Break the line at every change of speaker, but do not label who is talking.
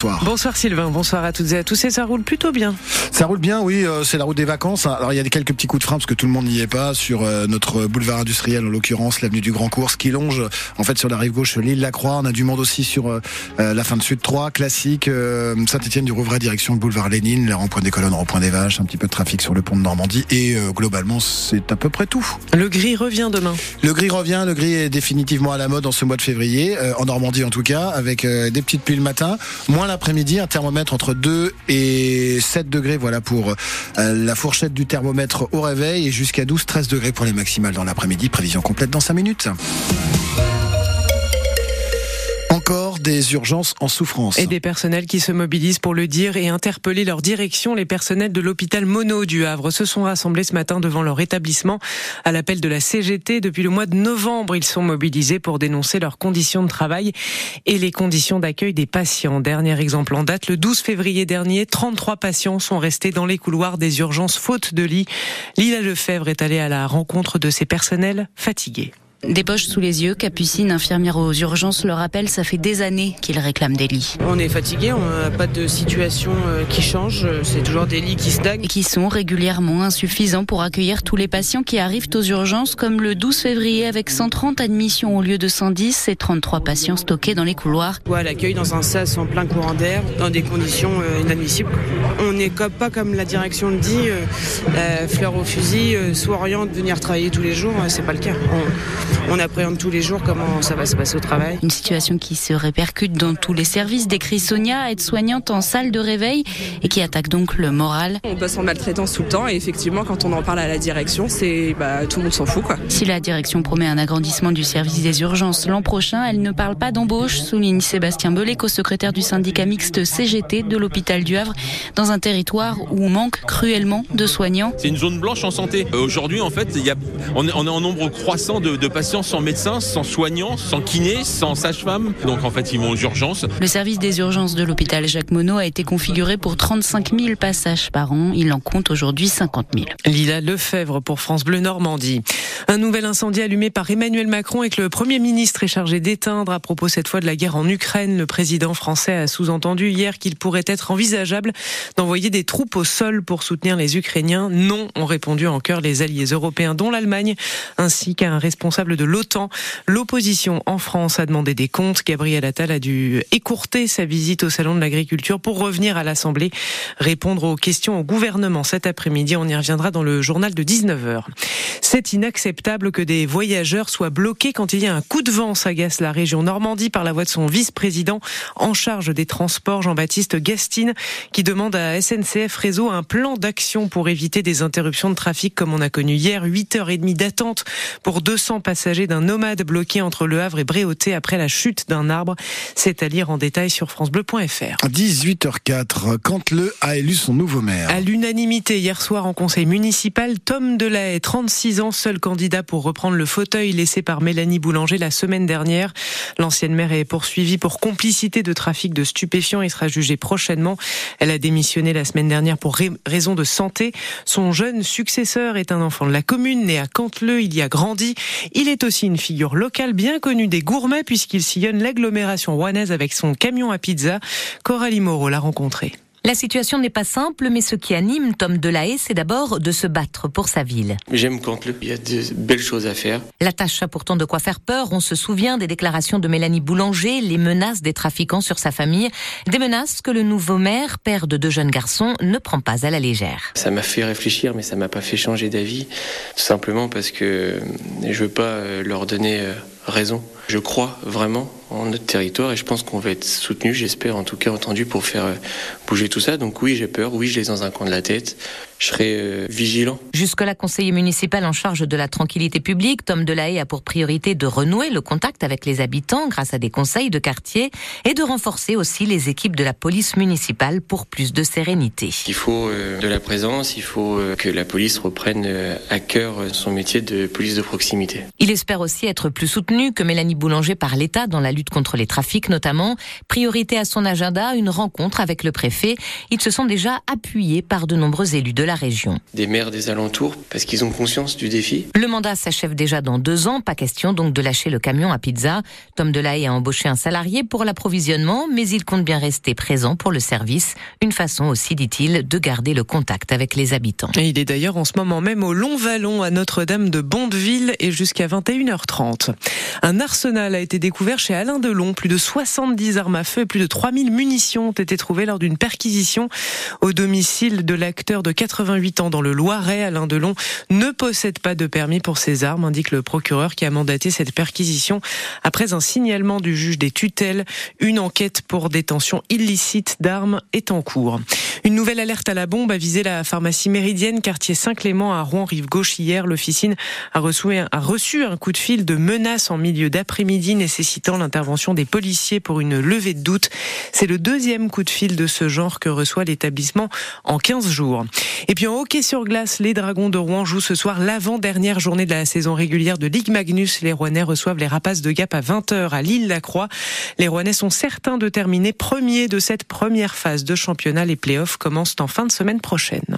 Bonsoir.
Bonsoir Sylvain, bonsoir à toutes et à tous. Et ça roule plutôt bien.
Ça roule bien, oui. euh, c'est la route des vacances. Alors il y a quelques petits coups de frein parce que tout le monde n'y est pas sur euh, notre boulevard industriel, en l'occurrence l'avenue du Grand Cours, qui longe en fait sur la rive gauche l'île Lacroix. On a du monde aussi sur euh, la fin de Sud 3, classique. Saint-Étienne du Rouvray, direction le boulevard Lénine, le rond-point des colonnes, rond-point des vaches, un petit peu de trafic sur le pont de Normandie. Et globalement, c'est à peu près tout.
Le gris revient demain.
Le gris revient, le gris est définitivement à la mode en ce mois de février, en Normandie en tout cas, avec des petites pluies le matin, moins l'après-midi, un thermomètre entre 2 et 7 degrés, voilà pour euh, la fourchette du thermomètre au réveil, et jusqu'à 12-13 degrés pour les maximales dans l'après-midi, prévision complète dans 5 minutes. Des urgences en souffrance.
Et des personnels qui se mobilisent pour le dire et interpeller leur direction. Les personnels de l'hôpital Mono du Havre se sont rassemblés ce matin devant leur établissement à l'appel de la CGT. Depuis le mois de novembre, ils sont mobilisés pour dénoncer leurs conditions de travail et les conditions d'accueil des patients. Dernier exemple en date, le 12 février dernier, 33 patients sont restés dans les couloirs des urgences faute de lit. Lila Lefebvre est allée à la rencontre de ces personnels fatigués.
Des poches sous les yeux, Capucine, infirmière aux urgences, le rappelle, ça fait des années qu'ils réclament des lits.
On est fatigué, on n'a pas de situation euh, qui change, c'est toujours des lits qui stagnent.
Et qui sont régulièrement insuffisants pour accueillir tous les patients qui arrivent aux urgences, comme le 12 février avec 130 admissions au lieu de 110 et 33 patients stockés dans les couloirs.
Ouais, l'accueil dans un sas en plein courant d'air, dans des conditions euh, inadmissibles. On n'est pas comme la direction le dit, euh, euh, fleur au fusil, euh, sous oriente, venir travailler tous les jours, euh, c'est pas le cas. On, on appréhende tous les jours comment ça va se passer au travail.
Une situation qui se répercute dans tous les services, décrit Sonia, aide-soignante en salle de réveil et qui attaque donc le moral.
On bosse en maltraitance tout le temps et effectivement quand on en parle à la direction, c'est bah, tout le monde s'en fout quoi.
Si la direction promet un agrandissement du service des urgences l'an prochain, elle ne parle pas d'embauche, souligne Sébastien Belay, co-secrétaire du syndicat mixte CGT de l'hôpital du Havre, dans un territoire où on manque cruellement de soignants.
C'est une zone blanche en santé. Euh, Aujourd'hui, en fait, il y a, on, est, on est en nombre croissant de, de patients sans médecin, sans soignants, sans kiné, sans sage-femme. Donc, en fait, ils vont aux urgences.
Le service des urgences de l'hôpital Jacques Monod a été configuré pour 35 000 passages par an. Il en compte aujourd'hui 50 000.
Lila Lefebvre pour France Bleu Normandie. Un nouvel incendie allumé par Emmanuel Macron et que le Premier ministre est chargé d'éteindre à propos cette fois de la guerre en Ukraine. Le président français a sous-entendu hier qu'il pourrait être envisageable d'envoyer des troupes au sol pour soutenir les Ukrainiens. Non, ont répondu en chœur les alliés européens, dont l'Allemagne, ainsi qu'un responsable de l'OTAN. L'opposition en France a demandé des comptes. Gabriel Attal a dû écourter sa visite au Salon de l'Agriculture pour revenir à l'Assemblée, répondre aux questions au gouvernement cet après-midi. On y reviendra dans le journal de 19h. C'est inacceptable que des voyageurs soient bloqués quand il y a un coup de vent, s'agace la région Normandie par la voix de son vice-président en charge des transports, Jean-Baptiste Gastine, qui demande à SNCF Réseau un plan d'action pour éviter des interruptions de trafic comme on a connu hier. 8h30 d'attente pour 200 passagers d'un nomade bloqué entre Le Havre et Bréauté après la chute d'un arbre. C'est à lire en détail sur francebleu.fr.
18h04, quand le a élu son nouveau maire.
À l'unanimité hier soir en conseil municipal, Tom Delahaye, 36 ans, seul candidat pour reprendre le fauteuil laissé par Mélanie Boulanger la semaine dernière. L'ancienne maire est poursuivie pour complicité de trafic de stupéfiants et sera jugée prochainement. Elle a démissionné la semaine dernière pour ra- raison de santé. Son jeune successeur est un enfant de la commune, né à Canteleu, il y a grandi. Il est aussi une figure locale bien connue des gourmets puisqu'il sillonne l'agglomération rouennaise avec son camion à pizza. Coralie Moreau l'a rencontré.
La situation n'est pas simple, mais ce qui anime Tom Delahaye, c'est d'abord de se battre pour sa ville.
J'aime Canteleu, il y a de belles choses à faire.
La tâche a pourtant de quoi faire peur. On se souvient des déclarations de Mélanie Boulanger, les menaces des trafiquants sur sa famille. Des menaces que le nouveau maire, père de deux jeunes garçons, ne prend pas à la légère.
Ça m'a fait réfléchir, mais ça m'a pas fait changer d'avis. Tout simplement parce que je veux pas euh, leur donner euh, raison. Je crois vraiment en notre territoire et je pense qu'on va être soutenu, j'espère en tout cas entendu pour faire euh, bouger tout ça. Donc oui, j'ai peur, oui, je l'ai dans un coin de la tête. Je serai euh, vigilant.
Jusque-là, conseiller municipal en charge de la tranquillité publique, Tom Delahaye a pour priorité de renouer le contact avec les habitants grâce à des conseils de quartier et de renforcer aussi les équipes de la police municipale pour plus de sérénité.
Il faut euh, de la présence, il faut euh, que la police reprenne à cœur son métier de police de proximité.
Il espère aussi être plus soutenu que Mélanie Boulanger par l'État dans la lutte lutte contre les trafics notamment. Priorité à son agenda, une rencontre avec le préfet. Ils se sont déjà appuyés par de nombreux élus de la région.
Des maires des alentours, parce qu'ils ont conscience du défi.
Le mandat s'achève déjà dans deux ans, pas question donc de lâcher le camion à pizza. Tom Delahaye a embauché un salarié pour l'approvisionnement, mais il compte bien rester présent pour le service. Une façon aussi, dit-il, de garder le contact avec les habitants.
Et il est d'ailleurs en ce moment même au Long Vallon à Notre-Dame de Bondeville et jusqu'à 21h30. Un arsenal a été découvert chez Alain Delon. Plus de 70 armes à feu et plus de 3000 munitions ont été trouvées lors d'une perquisition au domicile de l'acteur de 88 ans dans le Loiret. Alain Delon ne possède pas de permis pour ses armes, indique le procureur qui a mandaté cette perquisition après un signalement du juge des tutelles. Une enquête pour détention illicite d'armes est en cours. Une nouvelle alerte à la bombe a visé la pharmacie méridienne, quartier Saint-Clément à Rouen, rive gauche hier. L'officine a reçu, un coup de fil de menace en milieu d'après-midi nécessitant l'intervention des policiers pour une levée de doute. C'est le deuxième coup de fil de ce genre que reçoit l'établissement en 15 jours. Et puis en hockey sur glace, les Dragons de Rouen jouent ce soir l'avant-dernière journée de la saison régulière de Ligue Magnus. Les Rouennais reçoivent les Rapaces de Gap à 20h à Lille-la-Croix. Les Rouennais sont certains de terminer premier de cette première phase de championnat. Les playoffs commencent en fin de semaine prochaine.